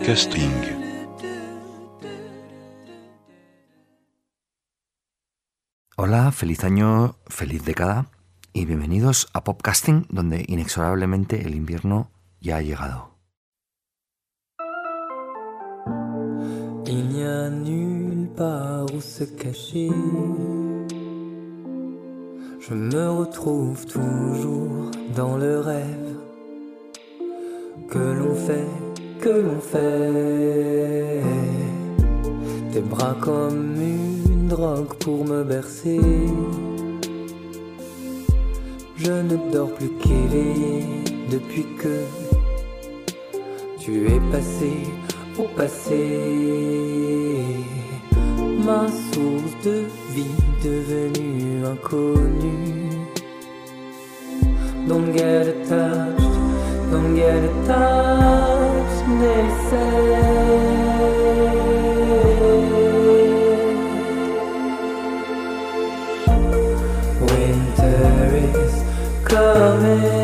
You. Podcasting. Hola, feliz año, feliz década y bienvenidos a Popcasting, donde inexorablemente el invierno ya ha llegado. Il n'y a nulle part où se cacher. Je me retrouve toujours dans le rêve que l'on fait, que l'on fait. Tes bras comme une drogue pour me bercer. Je ne dors plus qu'éveillé depuis que tu es passé au passé. Ma source de vie devenue inconnue. Don't get attached, don't get attached, they say. Winter is coming.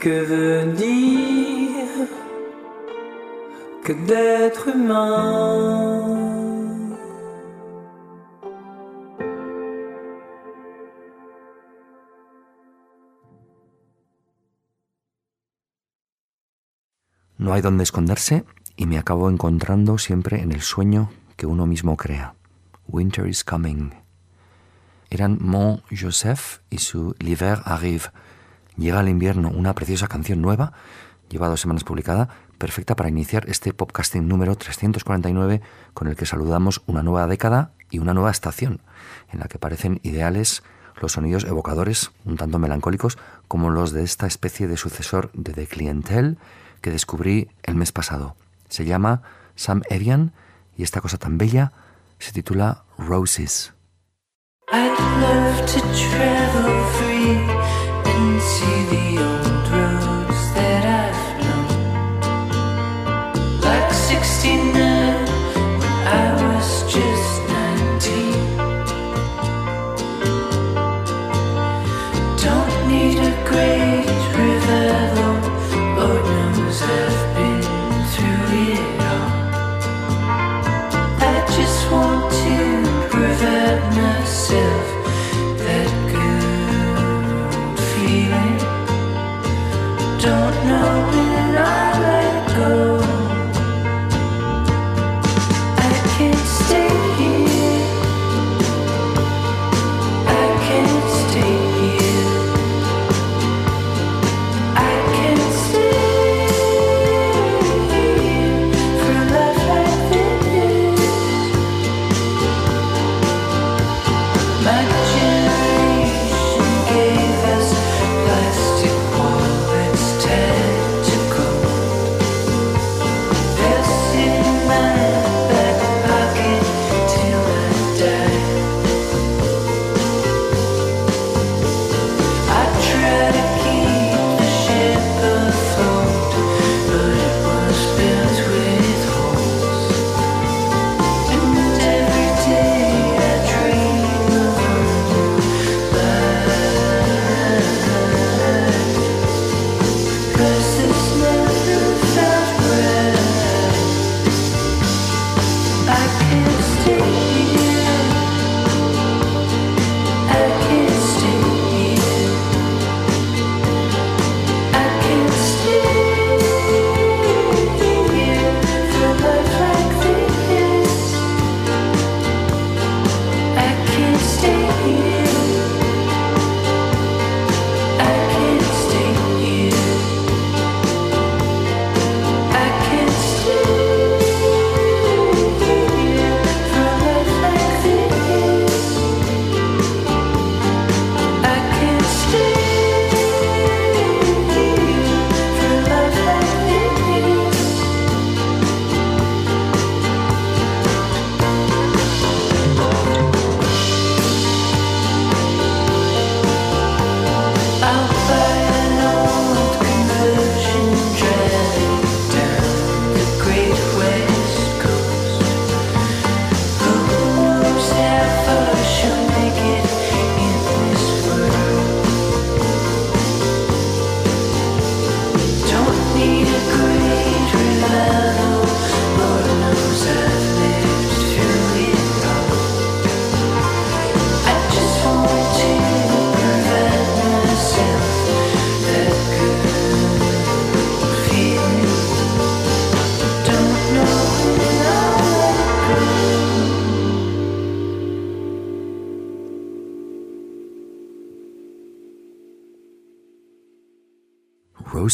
Que veut dire que d'être humain. No hay donde esconderse y me acabo encontrando siempre en el sueño que uno mismo crea. Winter is coming. Eran Mont Joseph y su L'hiver arrive. Llega el invierno, una preciosa canción nueva, lleva dos semanas publicada, perfecta para iniciar este podcasting número 349 con el que saludamos una nueva década y una nueva estación, en la que parecen ideales los sonidos evocadores, un tanto melancólicos, como los de esta especie de sucesor de The Clientele que descubrí el mes pasado. Se llama Sam Evian y esta cosa tan bella se titula Roses. See the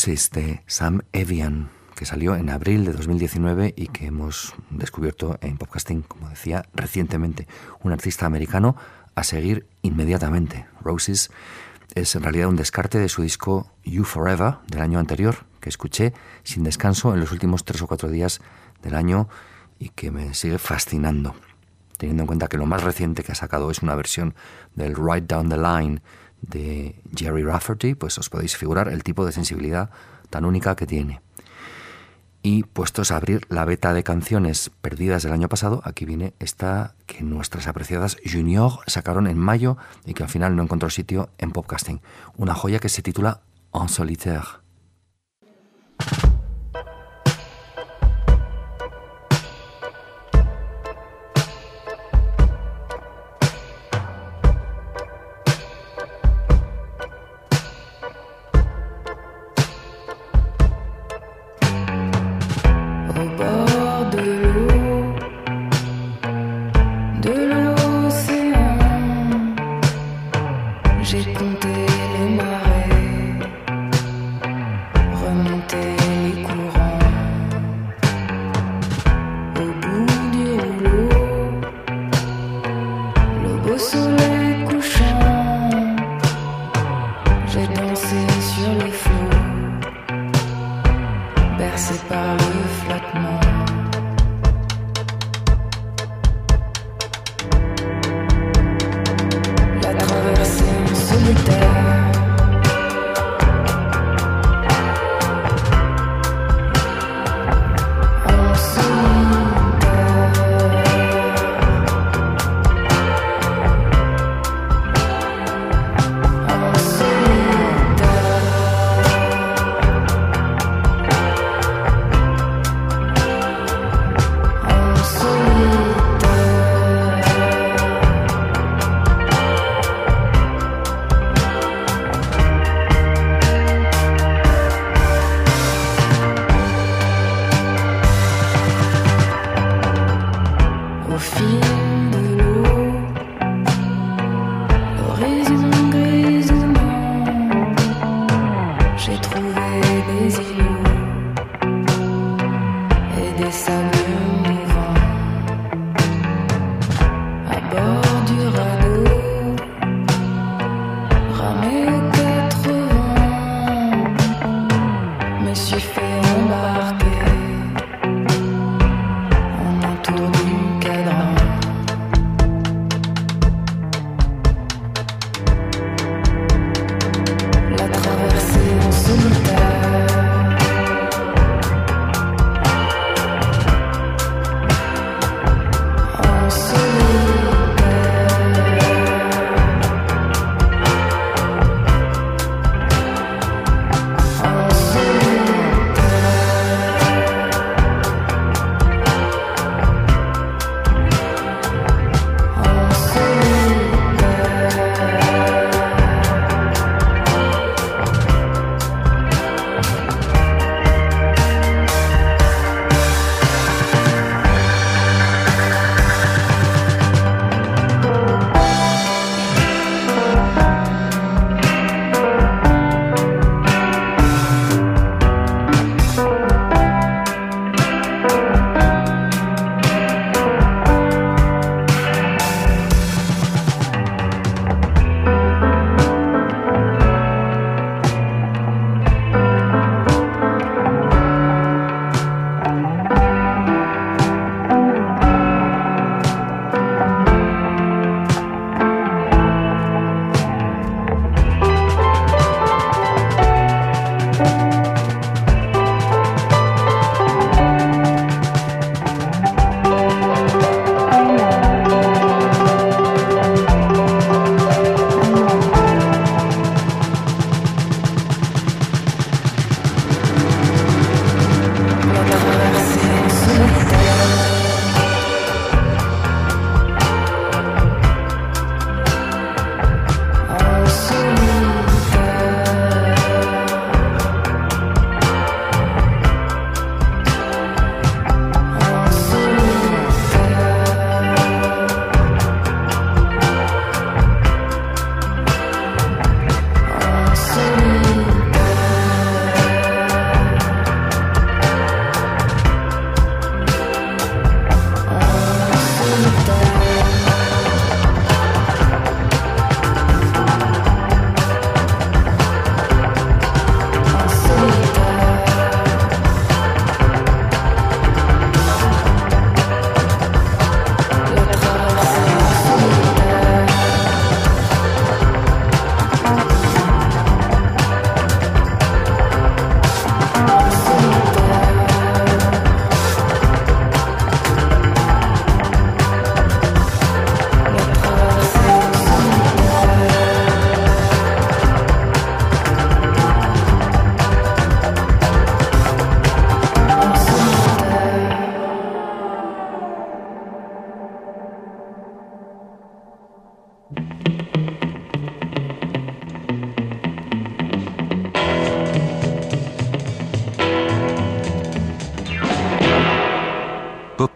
Roses de Sam Evian, que salió en abril de 2019 y que hemos descubierto en podcasting, como decía, recientemente. Un artista americano a seguir inmediatamente. Roses es en realidad un descarte de su disco You Forever del año anterior, que escuché sin descanso en los últimos tres o cuatro días del año y que me sigue fascinando. Teniendo en cuenta que lo más reciente que ha sacado es una versión del Right Down the Line de Jerry Rafferty, pues os podéis figurar el tipo de sensibilidad tan única que tiene. Y puestos a abrir la beta de canciones perdidas del año pasado, aquí viene esta que nuestras apreciadas Junior sacaron en mayo y que al final no encontró sitio en Popcasting. Una joya que se titula En solitaire.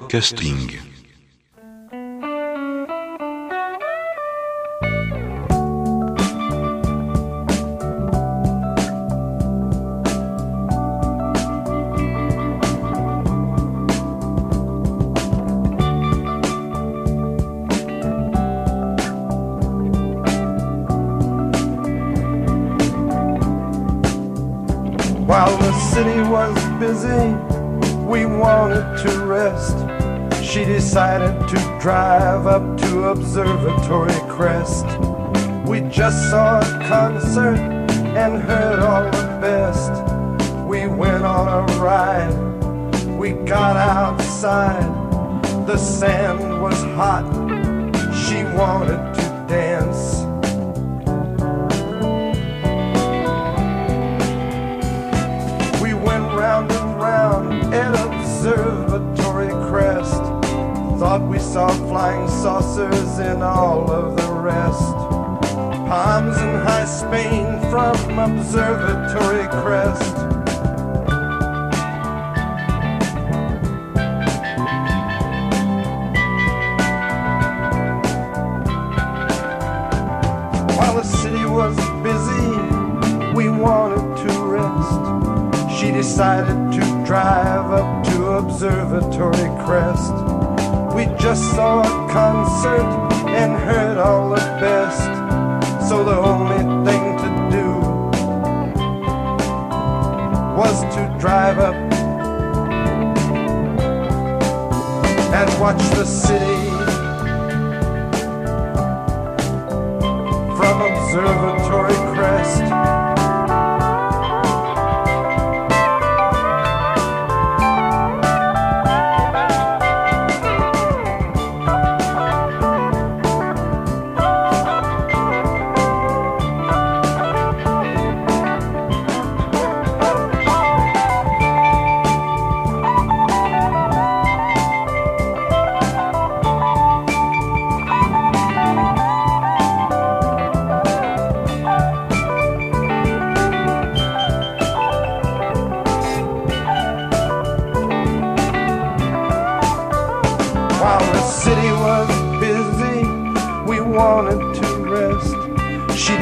Podcasting. We wanted to rest. She decided to drive up to Observatory Crest. We just saw a concert and heard all the best. We went on a ride, we got outside. The sand was hot, she wanted to dance. At Observatory Crest. Thought we saw flying saucers in all of the rest. Palms in high Spain from Observatory Crest. Observatory Crest. We just saw a concert and heard all the best. So the only thing to do was to drive up and watch the city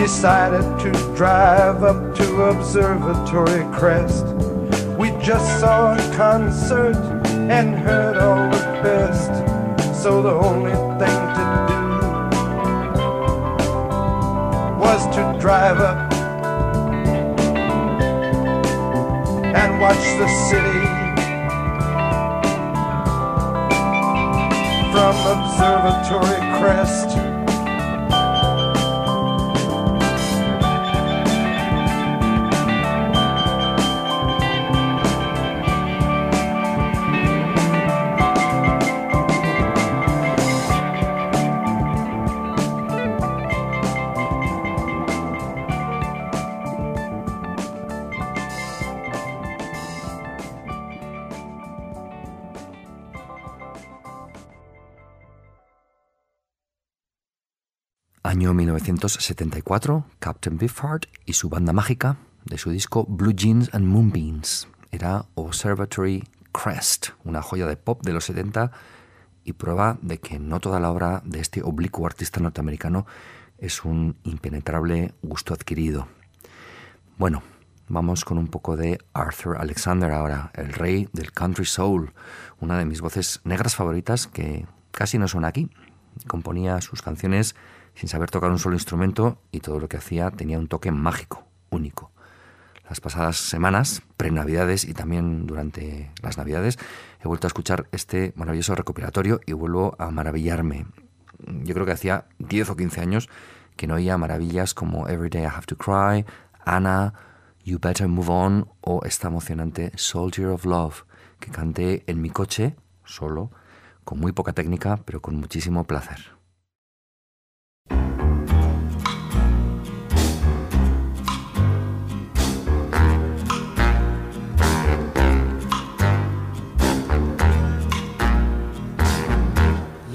decided to drive up to Observatory Crest. We just saw a concert and heard all the best. So the only thing to do was to drive up and watch the city from Observatory Crest. 1974, Captain Beefheart y su banda mágica de su disco Blue Jeans and Moonbeams. Era Observatory Crest, una joya de pop de los 70 y prueba de que no toda la obra de este oblicuo artista norteamericano es un impenetrable gusto adquirido. Bueno, vamos con un poco de Arthur Alexander ahora, el rey del country soul, una de mis voces negras favoritas que casi no suena aquí. Componía sus canciones sin saber tocar un solo instrumento y todo lo que hacía tenía un toque mágico, único. Las pasadas semanas, pre-navidades y también durante las navidades, he vuelto a escuchar este maravilloso recopilatorio y vuelvo a maravillarme. Yo creo que hacía 10 o 15 años que no oía maravillas como Every Day I Have to Cry, Anna, You Better Move On o esta emocionante Soldier of Love que canté en mi coche, solo, con muy poca técnica, pero con muchísimo placer.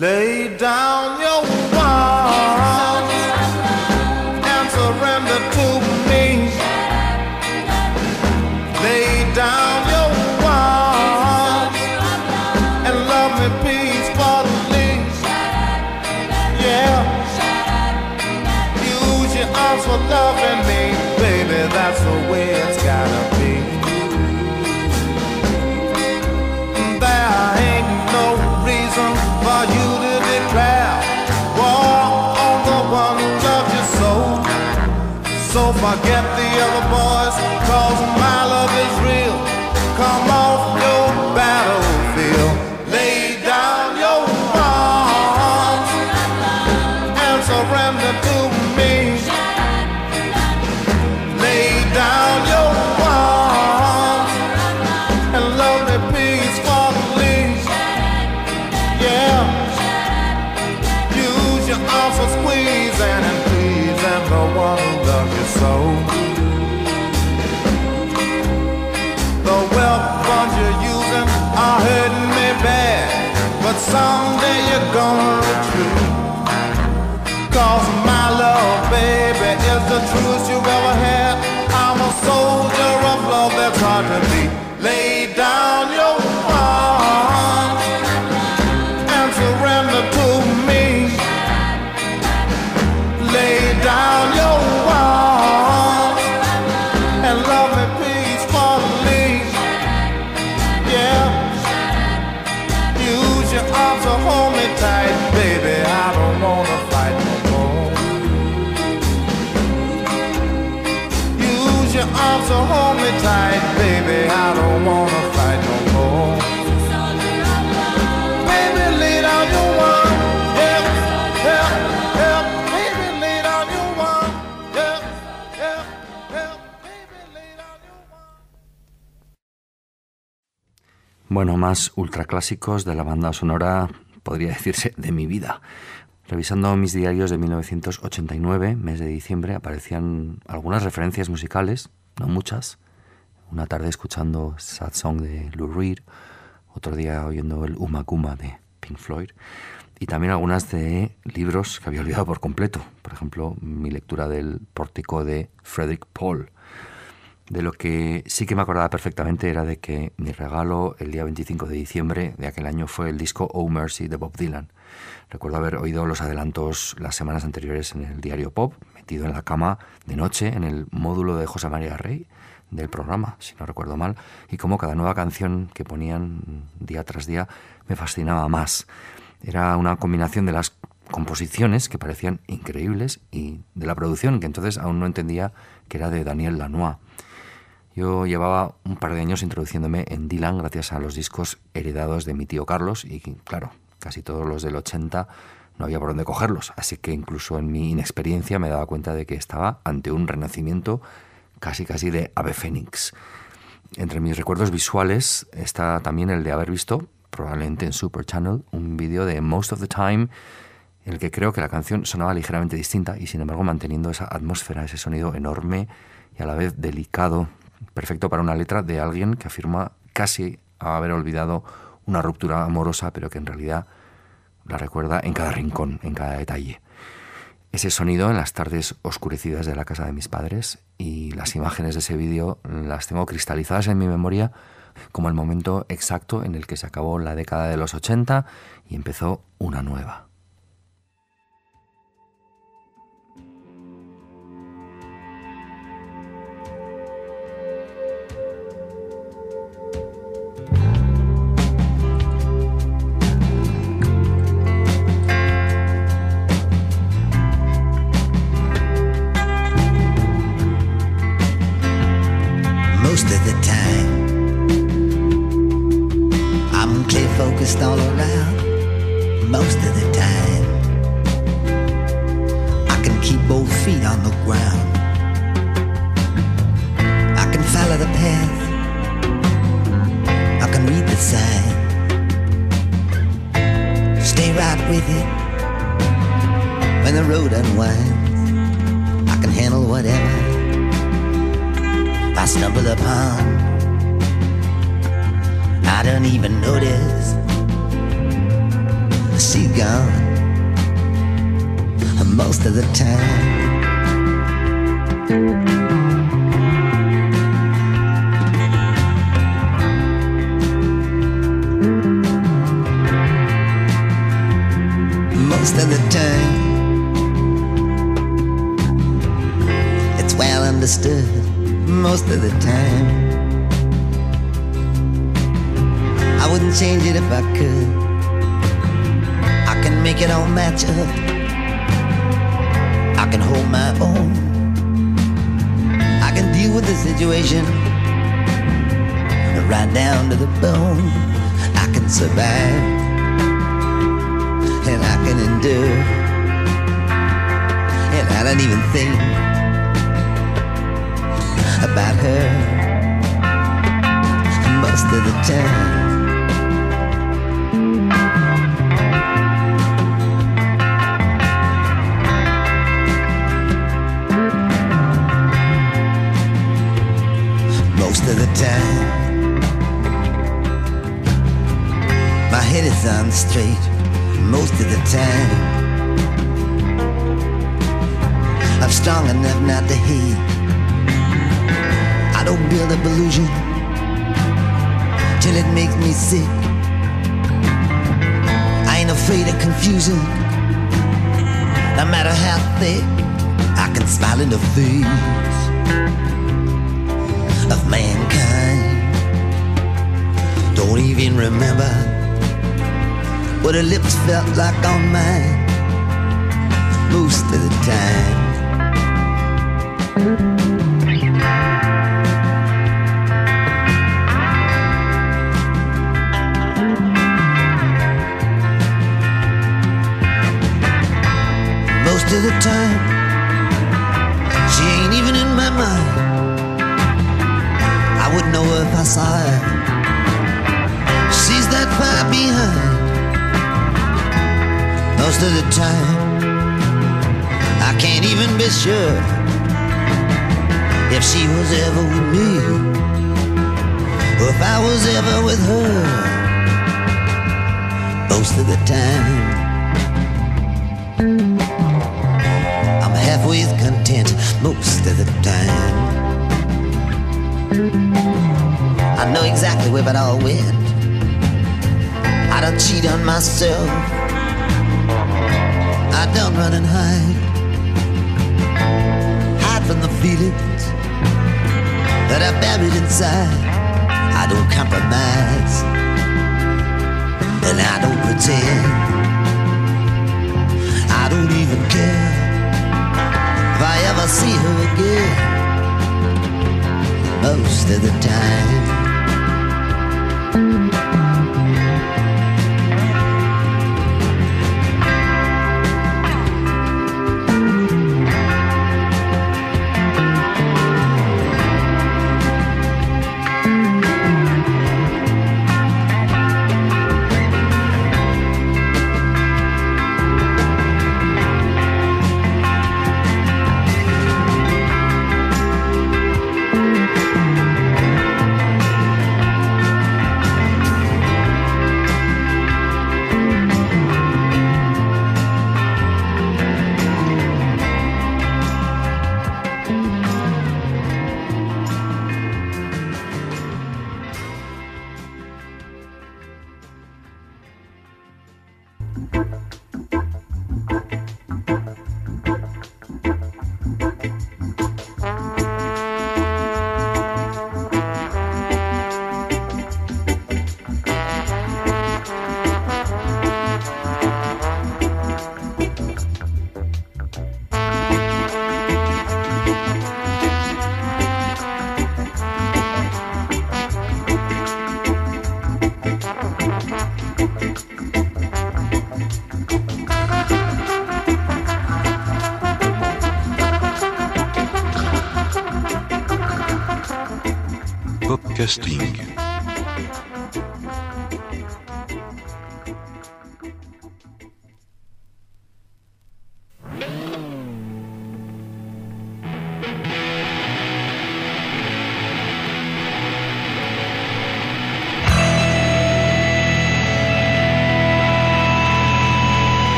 Lay down Forget the other boys, cause my but someday you're gonna retreat. Cause my love, baby, is the truest you've ever had. I'm a soldier of love that's hard to beat. Bueno, más ultraclásicos de la banda sonora, podría decirse, de mi vida. Revisando mis diarios de 1989, mes de diciembre, aparecían algunas referencias musicales, no muchas. Una tarde escuchando Sad Song de Lou Reed, otro día oyendo el Uma Kuma de Pink Floyd, y también algunas de libros que había olvidado por completo. Por ejemplo, mi lectura del Pórtico de Frederick Paul. De lo que sí que me acordaba perfectamente era de que mi regalo el día 25 de diciembre de aquel año fue el disco Oh Mercy de Bob Dylan. Recuerdo haber oído los adelantos las semanas anteriores en el diario Pop, metido en la cama de noche en el módulo de José María Rey del programa, si no recuerdo mal, y como cada nueva canción que ponían día tras día me fascinaba más. Era una combinación de las composiciones que parecían increíbles y de la producción que entonces aún no entendía que era de Daniel Lanois. Yo llevaba un par de años introduciéndome en Dylan gracias a los discos heredados de mi tío Carlos y claro, casi todos los del 80 no había por dónde cogerlos, así que incluso en mi inexperiencia me daba cuenta de que estaba ante un renacimiento casi casi de ave fénix. Entre mis recuerdos visuales está también el de haber visto, probablemente en Super Channel, un vídeo de Most of the Time en el que creo que la canción sonaba ligeramente distinta y sin embargo manteniendo esa atmósfera, ese sonido enorme y a la vez delicado, perfecto para una letra de alguien que afirma casi haber olvidado una ruptura amorosa, pero que en realidad la recuerda en cada rincón, en cada detalle. Ese sonido en las tardes oscurecidas de la casa de mis padres y las imágenes de ese vídeo las tengo cristalizadas en mi memoria como el momento exacto en el que se acabó la década de los 80 y empezó una nueva. All around most of the time. I can keep both feet on the ground. I can follow the path. I can read the sign. Stay right with it when the road unwinds. I can handle whatever. I stumble upon. I don't even notice. She gone most of the time. Most of the time, it's well understood most of the time. I wouldn't change it if I could. Make it all match up. I can hold my own. I can deal with the situation. Right down to the bone, I can survive and I can endure. And I don't even think about her most of the time. Of the time. My head is on straight most of the time. I'm strong enough not to hate. I don't build up illusion till it makes me sick. I ain't afraid of confusion. No matter how thick, I can smile in the face of mankind. Don't even remember what her lips felt like on mine most of the time. Most of the time, saw her. She's that far behind. Most of the time, I can't even be sure if she was ever with me or if I was ever with her. Most of the time, I'm halfway content. Most of the time. I know exactly where it all went. I don't cheat on myself. I don't run and hide. Hide from the feelings that are buried inside. I don't compromise. And I don't pretend. I don't even care if I ever see her again most of the time.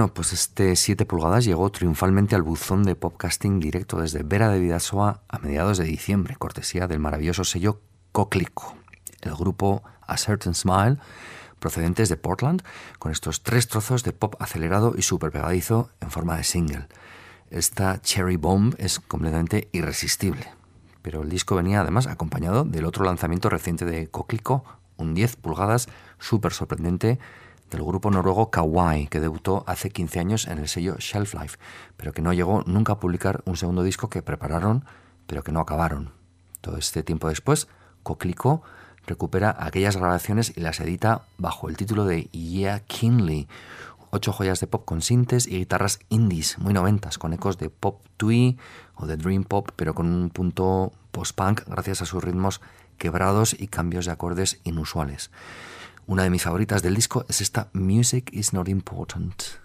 Bueno, pues este 7 pulgadas llegó triunfalmente al buzón de podcasting directo desde Vera de Vidasoa a mediados de diciembre, cortesía del maravilloso sello Coclico, el grupo A Certain Smile, procedentes de Portland, con estos tres trozos de pop acelerado y super pegadizo en forma de single. Esta Cherry Bomb es completamente irresistible, pero el disco venía además acompañado del otro lanzamiento reciente de Coclico, un 10 pulgadas súper sorprendente del grupo noruego Kawaii, que debutó hace 15 años en el sello Shelf Life, pero que no llegó nunca a publicar un segundo disco que prepararon, pero que no acabaron. Todo este tiempo después, Coquelicot recupera aquellas grabaciones y las edita bajo el título de Yeah Kinley, ocho joyas de pop con sintes y guitarras indies muy noventas, con ecos de pop twee o de dream pop, pero con un punto post-punk gracias a sus ritmos quebrados y cambios de acordes inusuales. Una de mis favoritas del disco es esta Music is Not Important.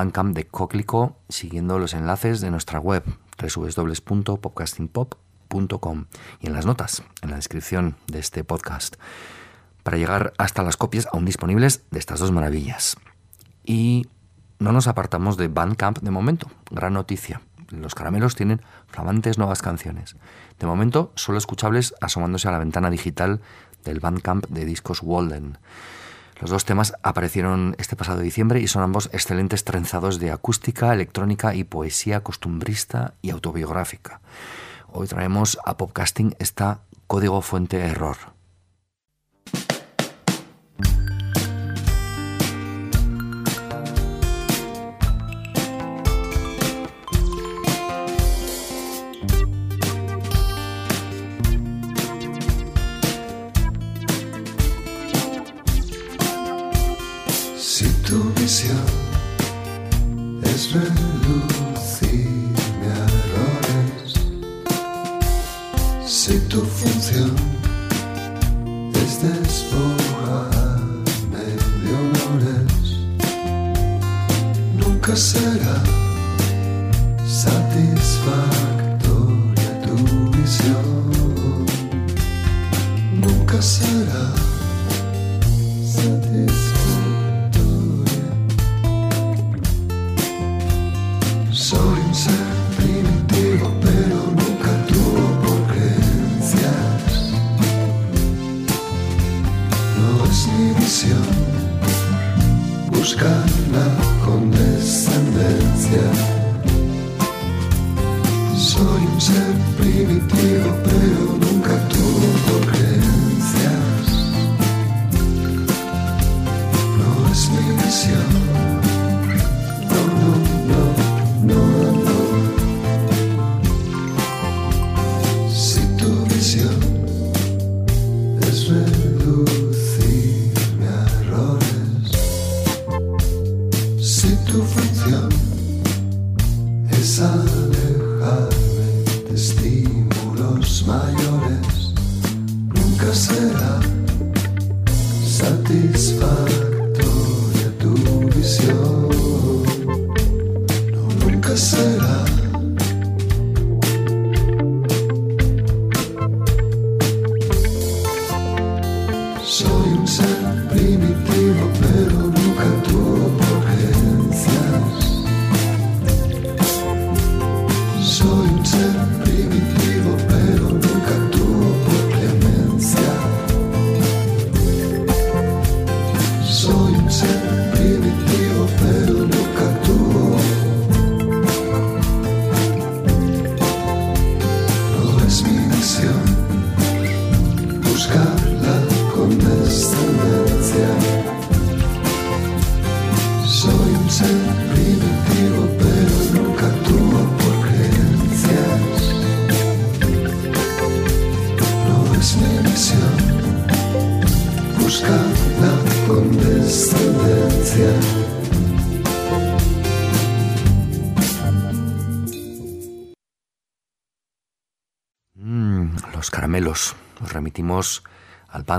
Bandcamp de Coclico siguiendo los enlaces de nuestra web www.popcastingpop.com y en las notas, en la descripción de este podcast, para llegar hasta las copias aún disponibles de estas dos maravillas. Y no nos apartamos de Bandcamp de momento, gran noticia. Los caramelos tienen flamantes nuevas canciones. De momento, solo escuchables asomándose a la ventana digital del Bandcamp de discos Walden. Los dos temas aparecieron este pasado diciembre y son ambos excelentes trenzados de acústica, electrónica y poesía costumbrista y autobiográfica. Hoy traemos a Popcasting esta Código Fuente Error.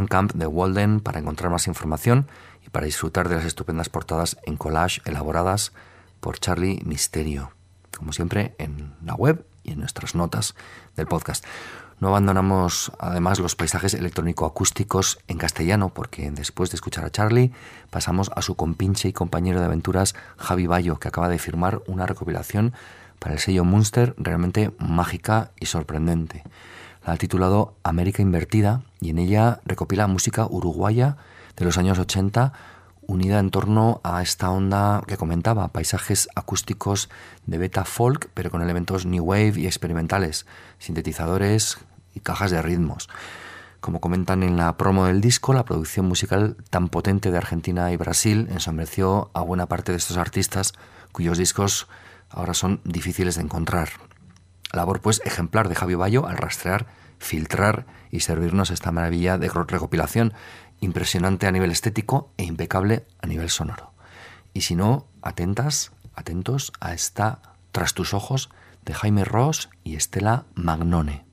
Bandcamp de Walden para encontrar más información y para disfrutar de las estupendas portadas en collage elaboradas por Charlie Misterio, como siempre en la web y en nuestras notas del podcast. No abandonamos además los paisajes electrónico-acústicos en castellano porque después de escuchar a Charlie pasamos a su compinche y compañero de aventuras Javi Bayo que acaba de firmar una recopilación para el sello Munster realmente mágica y sorprendente. La ha titulado América Invertida y en ella recopila música uruguaya de los años 80 unida en torno a esta onda que comentaba, paisajes acústicos de beta folk, pero con elementos new wave y experimentales, sintetizadores y cajas de ritmos. Como comentan en la promo del disco, la producción musical tan potente de Argentina y Brasil ensombreció a buena parte de estos artistas cuyos discos ahora son difíciles de encontrar. Labor pues ejemplar de Javi Bayo al rastrear, filtrar y servirnos esta maravilla de recopilación, impresionante a nivel estético e impecable a nivel sonoro. Y si no, atentas, atentos a esta Tras tus ojos de Jaime Ross y Estela Magnone.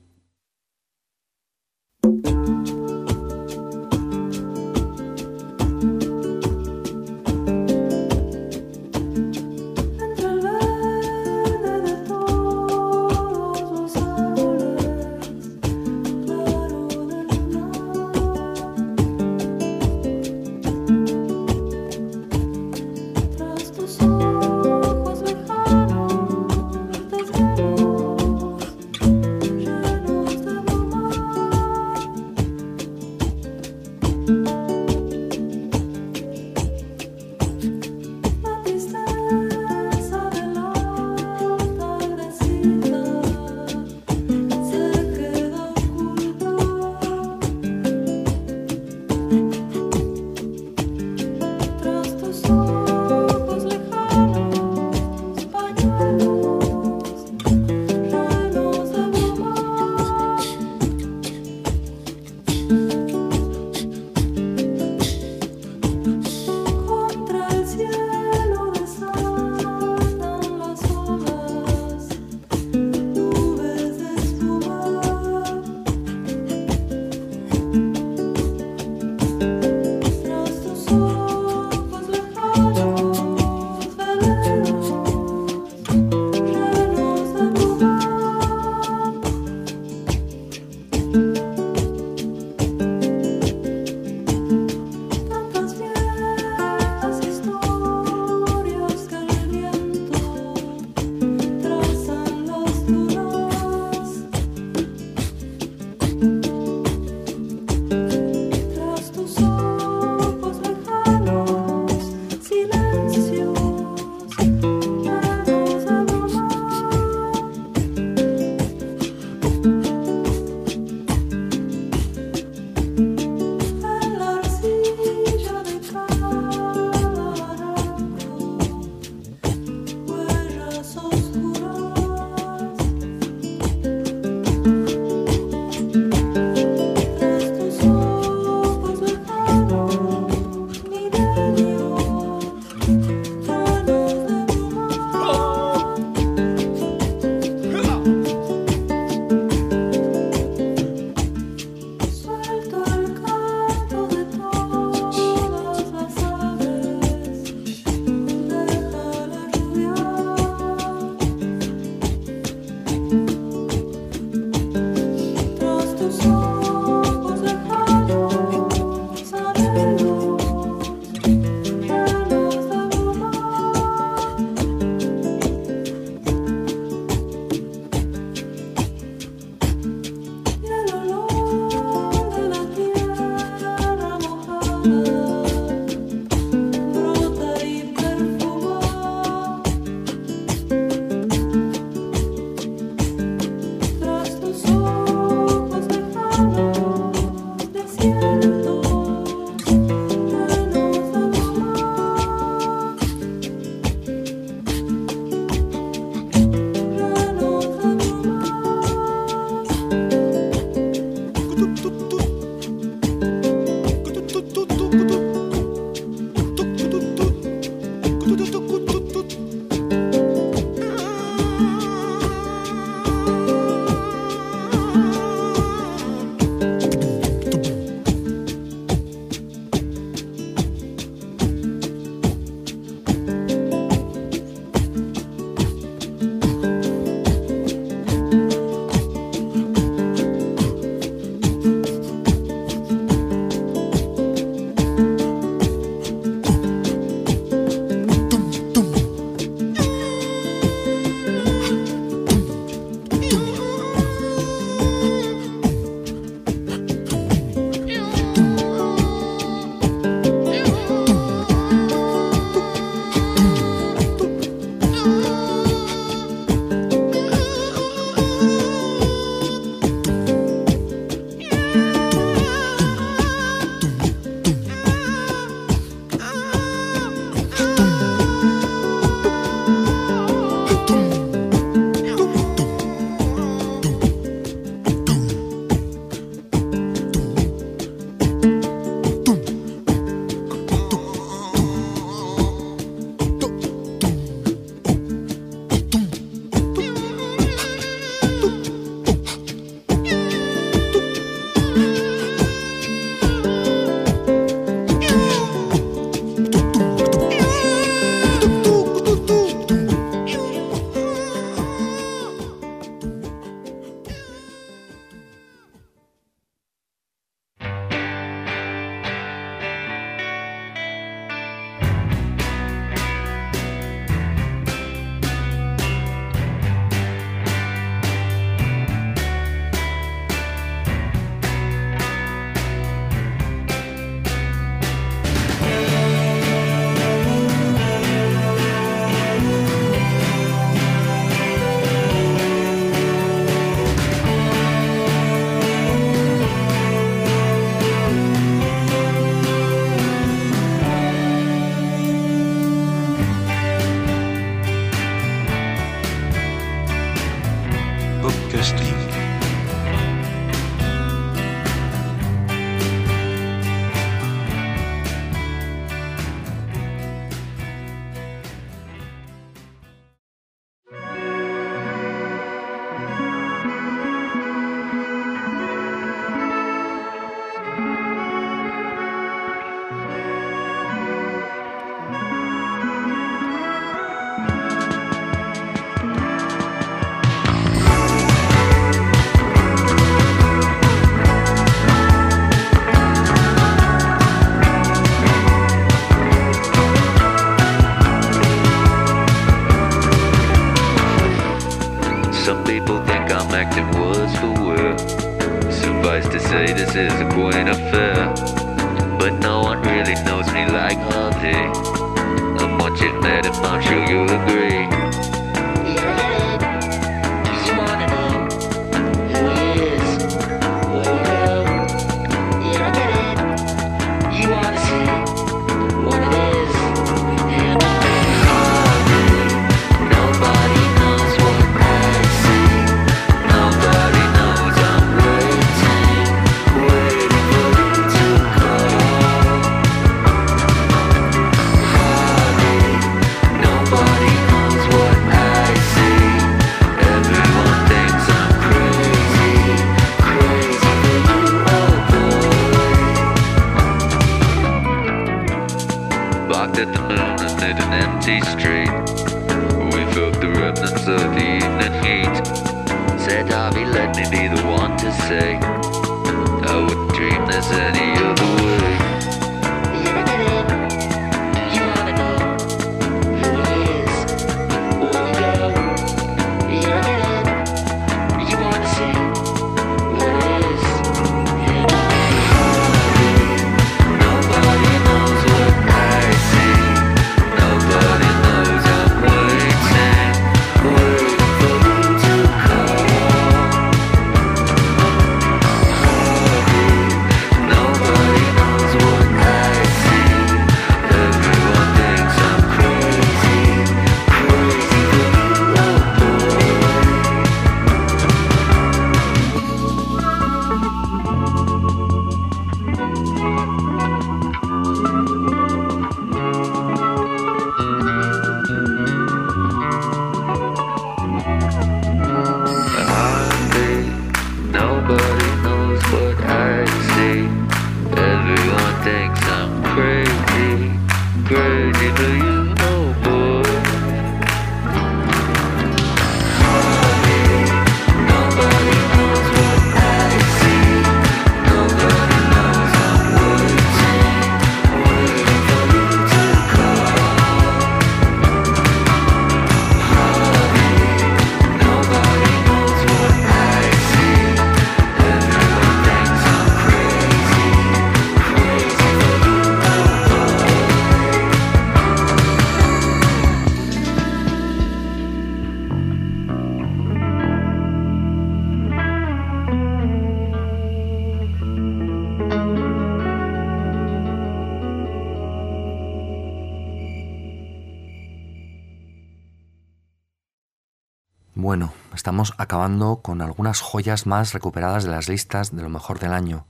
Acabando con algunas joyas más recuperadas de las listas de lo mejor del año.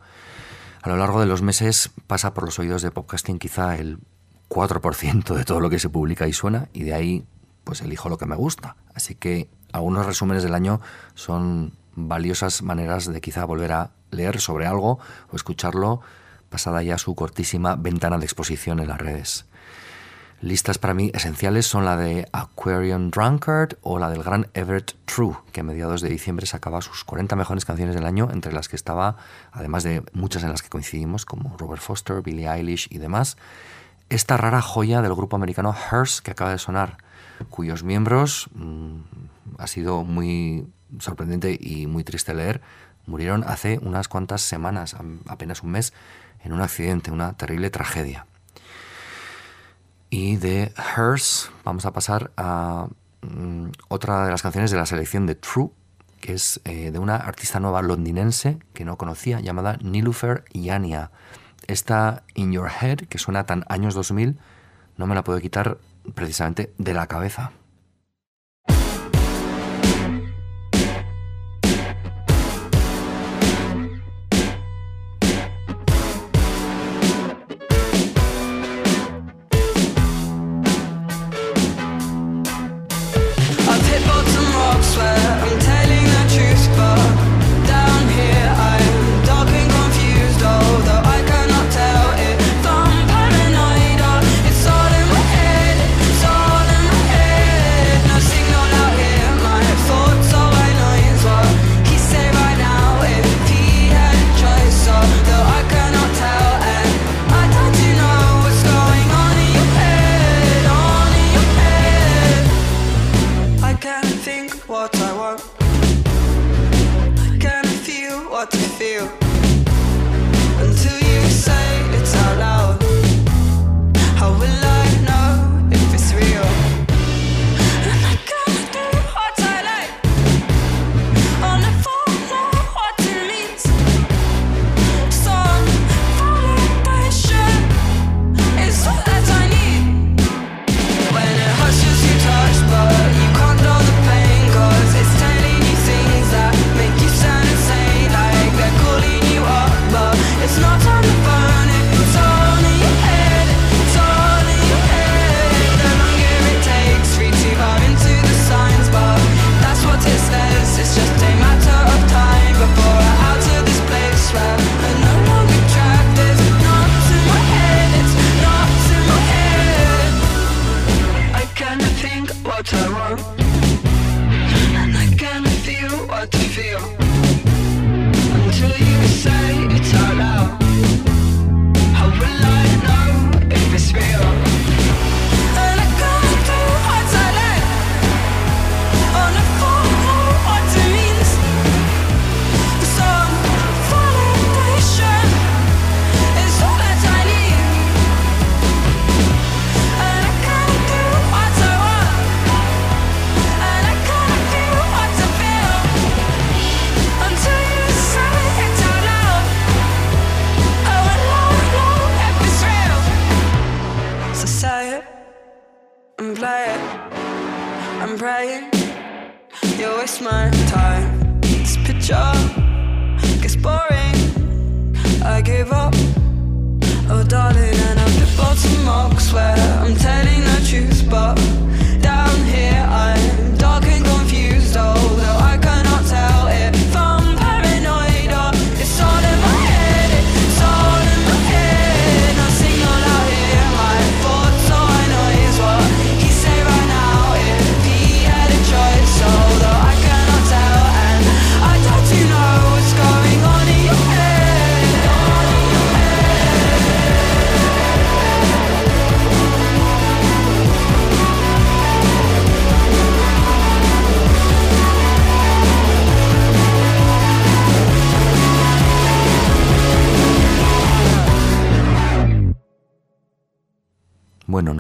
A lo largo de los meses pasa por los oídos de podcasting quizá el 4% de todo lo que se publica y suena, y de ahí pues elijo lo que me gusta. Así que algunos resúmenes del año son valiosas maneras de quizá volver a leer sobre algo o escucharlo pasada ya su cortísima ventana de exposición en las redes. Listas para mí esenciales son la de Aquarium Drunkard o la del gran Everett True, que a mediados de diciembre sacaba sus 40 mejores canciones del año, entre las que estaba, además de muchas en las que coincidimos, como Robert Foster, Billie Eilish y demás, esta rara joya del grupo americano Hearst que acaba de sonar, cuyos miembros, mmm, ha sido muy sorprendente y muy triste leer, murieron hace unas cuantas semanas, apenas un mes, en un accidente, una terrible tragedia. Y de Hers vamos a pasar a mm, otra de las canciones de la selección de True, que es eh, de una artista nueva londinense que no conocía, llamada Nilufer Yania. Esta In Your Head, que suena tan años 2000, no me la puedo quitar precisamente de la cabeza.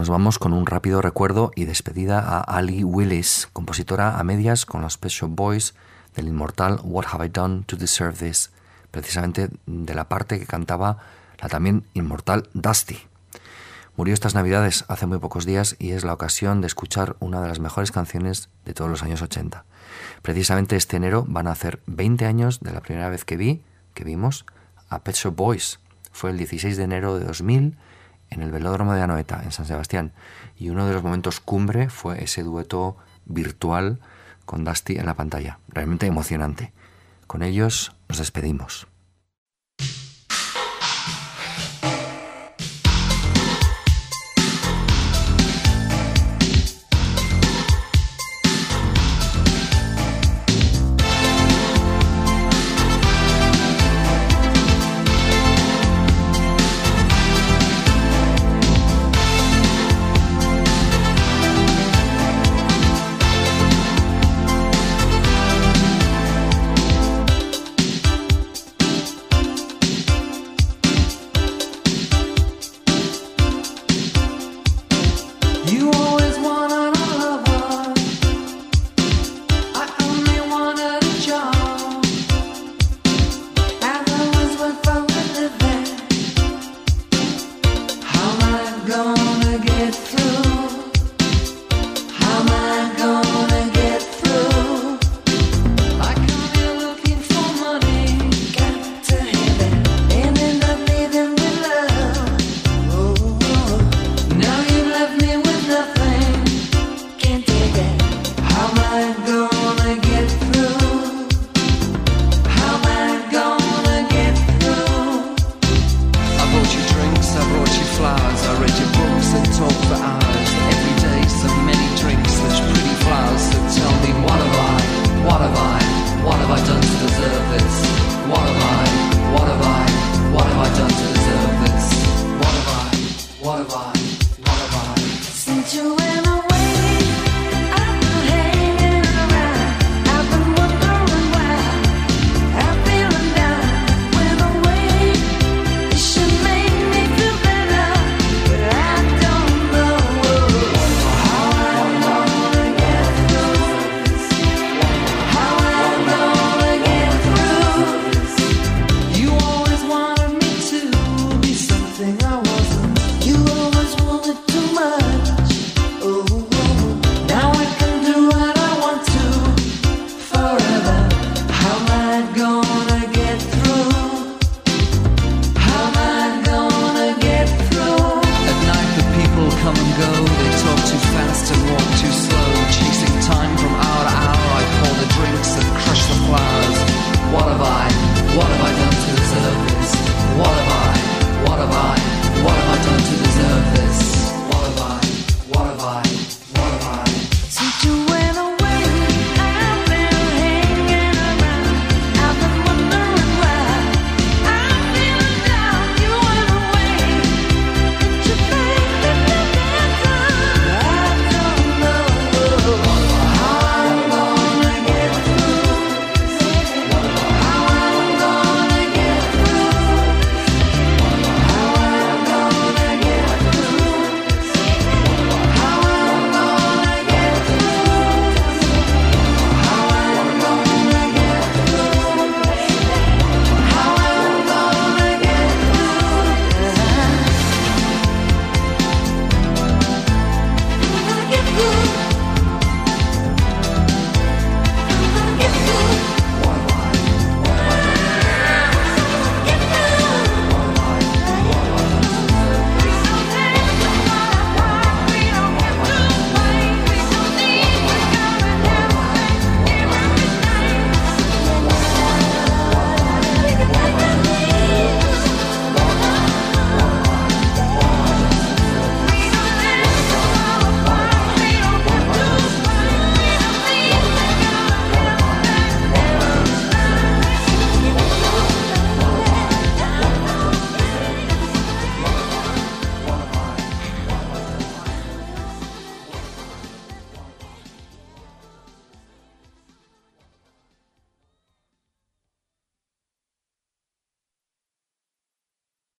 Vamos con un rápido recuerdo y despedida a Ali Willis, compositora a medias con los Pet Shop Boys del inmortal What Have I Done to Deserve This, precisamente de la parte que cantaba la también inmortal Dusty. Murió estas navidades hace muy pocos días y es la ocasión de escuchar una de las mejores canciones de todos los años 80. Precisamente este enero van a hacer 20 años de la primera vez que vi, que vimos, a Pet Shop Boys. Fue el 16 de enero de 2000 en el Velódromo de Anoeta, en San Sebastián. Y uno de los momentos cumbre fue ese dueto virtual con Dusty en la pantalla. Realmente emocionante. Con ellos nos despedimos.